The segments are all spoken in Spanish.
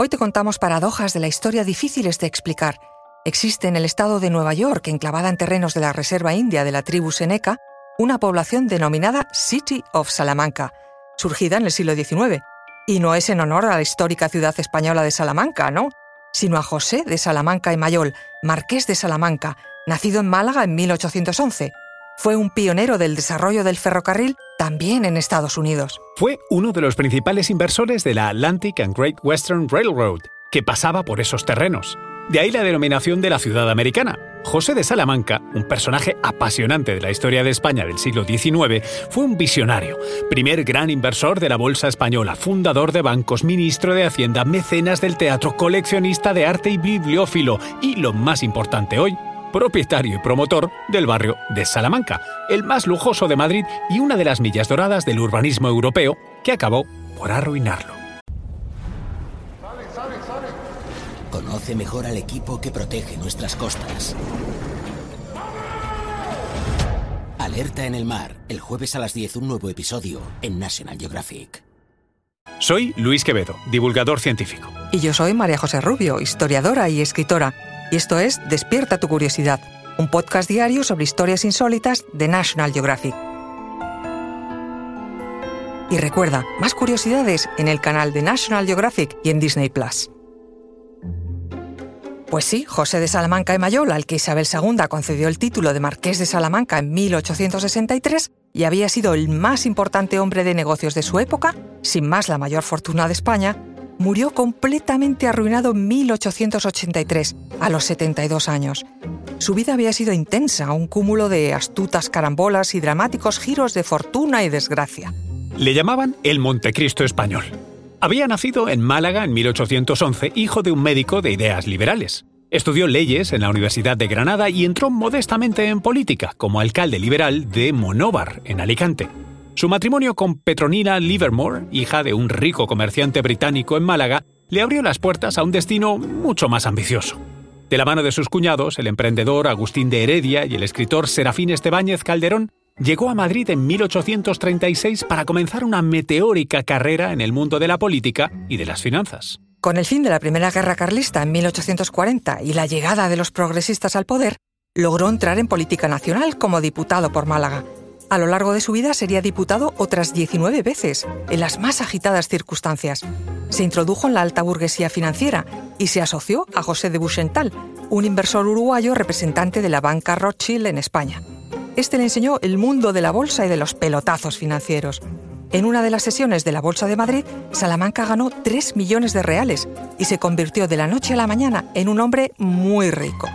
Hoy te contamos paradojas de la historia difíciles de explicar. Existe en el estado de Nueva York, enclavada en terrenos de la Reserva India de la tribu Seneca, una población denominada City of Salamanca, surgida en el siglo XIX. Y no es en honor a la histórica ciudad española de Salamanca, ¿no? Sino a José de Salamanca y Mayol, marqués de Salamanca, nacido en Málaga en 1811 fue un pionero del desarrollo del ferrocarril también en Estados Unidos. Fue uno de los principales inversores de la Atlantic and Great Western Railroad, que pasaba por esos terrenos. De ahí la denominación de la ciudad americana. José de Salamanca, un personaje apasionante de la historia de España del siglo XIX, fue un visionario, primer gran inversor de la Bolsa Española, fundador de bancos, ministro de Hacienda, mecenas del teatro, coleccionista de arte y bibliófilo, y lo más importante hoy, propietario y promotor del barrio de Salamanca, el más lujoso de Madrid y una de las millas doradas del urbanismo europeo que acabó por arruinarlo. Conoce mejor al equipo que protege nuestras costas. Alerta en el mar, el jueves a las 10 un nuevo episodio en National Geographic. Soy Luis Quevedo, divulgador científico. Y yo soy María José Rubio, historiadora y escritora y esto es Despierta tu curiosidad, un podcast diario sobre historias insólitas de National Geographic. Y recuerda, más curiosidades en el canal de National Geographic y en Disney Plus. Pues sí, José de Salamanca y Mayol, al que Isabel II concedió el título de Marqués de Salamanca en 1863, y había sido el más importante hombre de negocios de su época, sin más la mayor fortuna de España, murió completamente arruinado en 1883, a los 72 años. Su vida había sido intensa, un cúmulo de astutas carambolas y dramáticos giros de fortuna y desgracia. Le llamaban el Montecristo español. Había nacido en Málaga en 1811, hijo de un médico de ideas liberales. Estudió leyes en la Universidad de Granada y entró modestamente en política como alcalde liberal de Monóvar, en Alicante. Su matrimonio con Petronila Livermore, hija de un rico comerciante británico en Málaga, le abrió las puertas a un destino mucho más ambicioso. De la mano de sus cuñados, el emprendedor Agustín de Heredia y el escritor Serafín Estebáñez Calderón, llegó a Madrid en 1836 para comenzar una meteórica carrera en el mundo de la política y de las finanzas. Con el fin de la Primera Guerra Carlista en 1840 y la llegada de los progresistas al poder, logró entrar en política nacional como diputado por Málaga a lo largo de su vida sería diputado otras 19 veces, en las más agitadas circunstancias. Se introdujo en la alta burguesía financiera y se asoció a José de Buchental, un inversor uruguayo representante de la banca Rothschild en España. Este le enseñó el mundo de la bolsa y de los pelotazos financieros. En una de las sesiones de la Bolsa de Madrid, Salamanca ganó 3 millones de reales y se convirtió de la noche a la mañana en un hombre muy rico.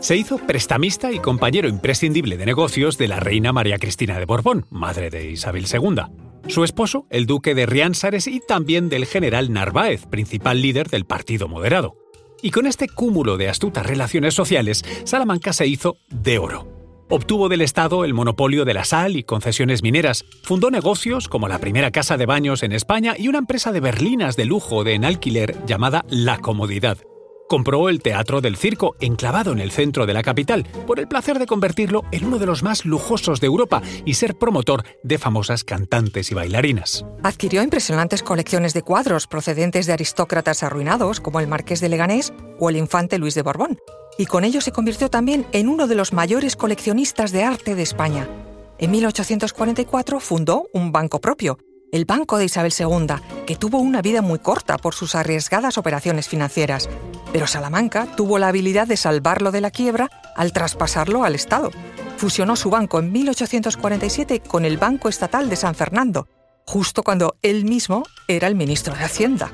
Se hizo prestamista y compañero imprescindible de negocios de la reina María Cristina de Borbón, madre de Isabel II. Su esposo, el duque de Riánsares y también del general Narváez, principal líder del Partido Moderado. Y con este cúmulo de astutas relaciones sociales, Salamanca se hizo de oro. Obtuvo del Estado el monopolio de la sal y concesiones mineras, fundó negocios como la primera casa de baños en España y una empresa de berlinas de lujo de en alquiler llamada La Comodidad compró el Teatro del Circo, enclavado en el centro de la capital, por el placer de convertirlo en uno de los más lujosos de Europa y ser promotor de famosas cantantes y bailarinas. Adquirió impresionantes colecciones de cuadros procedentes de aristócratas arruinados, como el Marqués de Leganés o el Infante Luis de Borbón, y con ello se convirtió también en uno de los mayores coleccionistas de arte de España. En 1844 fundó un banco propio, el Banco de Isabel II, que tuvo una vida muy corta por sus arriesgadas operaciones financieras. Pero Salamanca tuvo la habilidad de salvarlo de la quiebra al traspasarlo al Estado. Fusionó su banco en 1847 con el Banco Estatal de San Fernando, justo cuando él mismo era el ministro de Hacienda.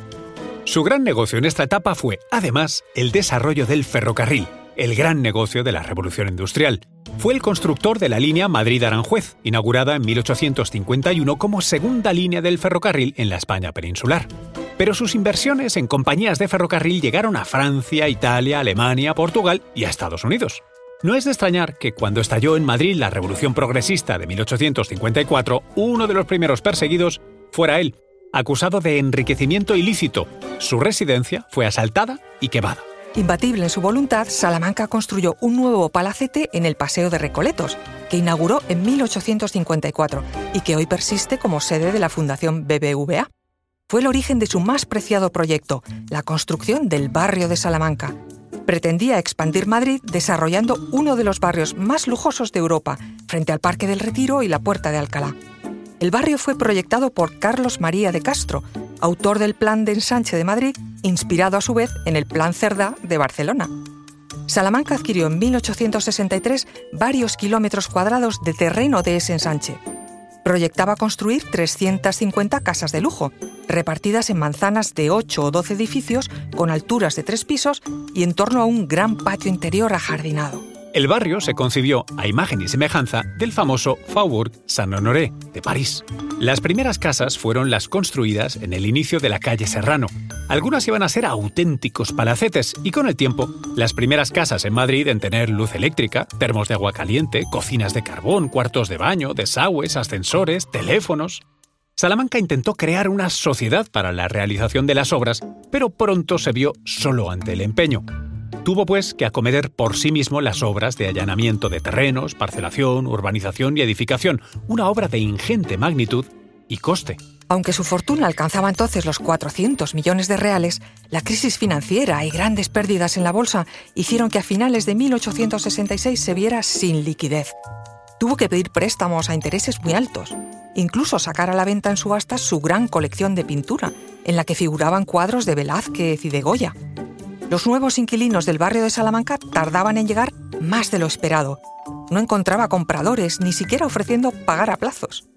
Su gran negocio en esta etapa fue, además, el desarrollo del ferrocarril, el gran negocio de la revolución industrial. Fue el constructor de la línea Madrid-Aranjuez, inaugurada en 1851 como segunda línea del ferrocarril en la España peninsular. Pero sus inversiones en compañías de ferrocarril llegaron a Francia, Italia, Alemania, Portugal y a Estados Unidos. No es de extrañar que cuando estalló en Madrid la Revolución Progresista de 1854, uno de los primeros perseguidos fuera él, acusado de enriquecimiento ilícito. Su residencia fue asaltada y quemada. Imbatible en su voluntad, Salamanca construyó un nuevo palacete en el Paseo de Recoletos, que inauguró en 1854 y que hoy persiste como sede de la Fundación BBVA. Fue el origen de su más preciado proyecto, la construcción del barrio de Salamanca. Pretendía expandir Madrid desarrollando uno de los barrios más lujosos de Europa, frente al Parque del Retiro y la Puerta de Alcalá. El barrio fue proyectado por Carlos María de Castro, autor del Plan de Ensanche de Madrid, inspirado a su vez en el Plan Cerdá de Barcelona. Salamanca adquirió en 1863 varios kilómetros cuadrados de terreno de ese ensanche. Proyectaba construir 350 casas de lujo, repartidas en manzanas de 8 o 12 edificios con alturas de tres pisos y en torno a un gran patio interior ajardinado. El barrio se concibió a imagen y semejanza del famoso Faubourg Saint-Honoré de París. Las primeras casas fueron las construidas en el inicio de la calle Serrano. Algunas iban a ser auténticos palacetes y con el tiempo, las primeras casas en Madrid en tener luz eléctrica, termos de agua caliente, cocinas de carbón, cuartos de baño, desagües, ascensores, teléfonos. Salamanca intentó crear una sociedad para la realización de las obras, pero pronto se vio solo ante el empeño. Tuvo pues que acometer por sí mismo las obras de allanamiento de terrenos, parcelación, urbanización y edificación, una obra de ingente magnitud y coste. Aunque su fortuna alcanzaba entonces los 400 millones de reales, la crisis financiera y grandes pérdidas en la bolsa hicieron que a finales de 1866 se viera sin liquidez. Tuvo que pedir préstamos a intereses muy altos, incluso sacar a la venta en subastas su gran colección de pintura, en la que figuraban cuadros de Velázquez y de Goya. Los nuevos inquilinos del barrio de Salamanca tardaban en llegar más de lo esperado. No encontraba compradores, ni siquiera ofreciendo pagar a plazos.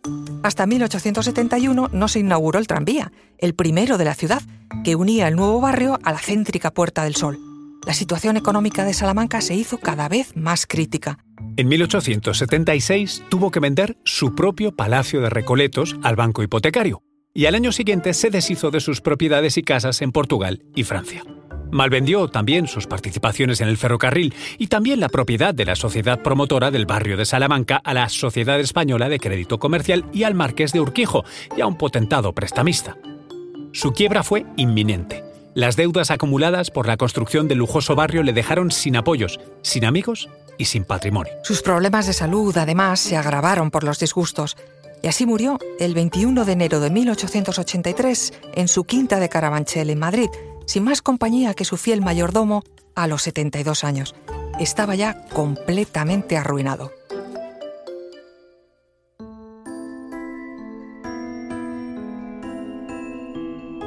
Hasta 1871 no se inauguró el tranvía, el primero de la ciudad, que unía el nuevo barrio a la céntrica Puerta del Sol. La situación económica de Salamanca se hizo cada vez más crítica. En 1876 tuvo que vender su propio Palacio de Recoletos al banco hipotecario, y al año siguiente se deshizo de sus propiedades y casas en Portugal y Francia. Malvendió también sus participaciones en el ferrocarril y también la propiedad de la sociedad promotora del barrio de Salamanca a la Sociedad Española de Crédito Comercial y al Marqués de Urquijo y a un potentado prestamista. Su quiebra fue inminente. Las deudas acumuladas por la construcción del lujoso barrio le dejaron sin apoyos, sin amigos y sin patrimonio. Sus problemas de salud, además, se agravaron por los disgustos. Y así murió el 21 de enero de 1883 en su quinta de Carabanchel, en Madrid, sin más compañía que su fiel mayordomo a los 72 años. Estaba ya completamente arruinado.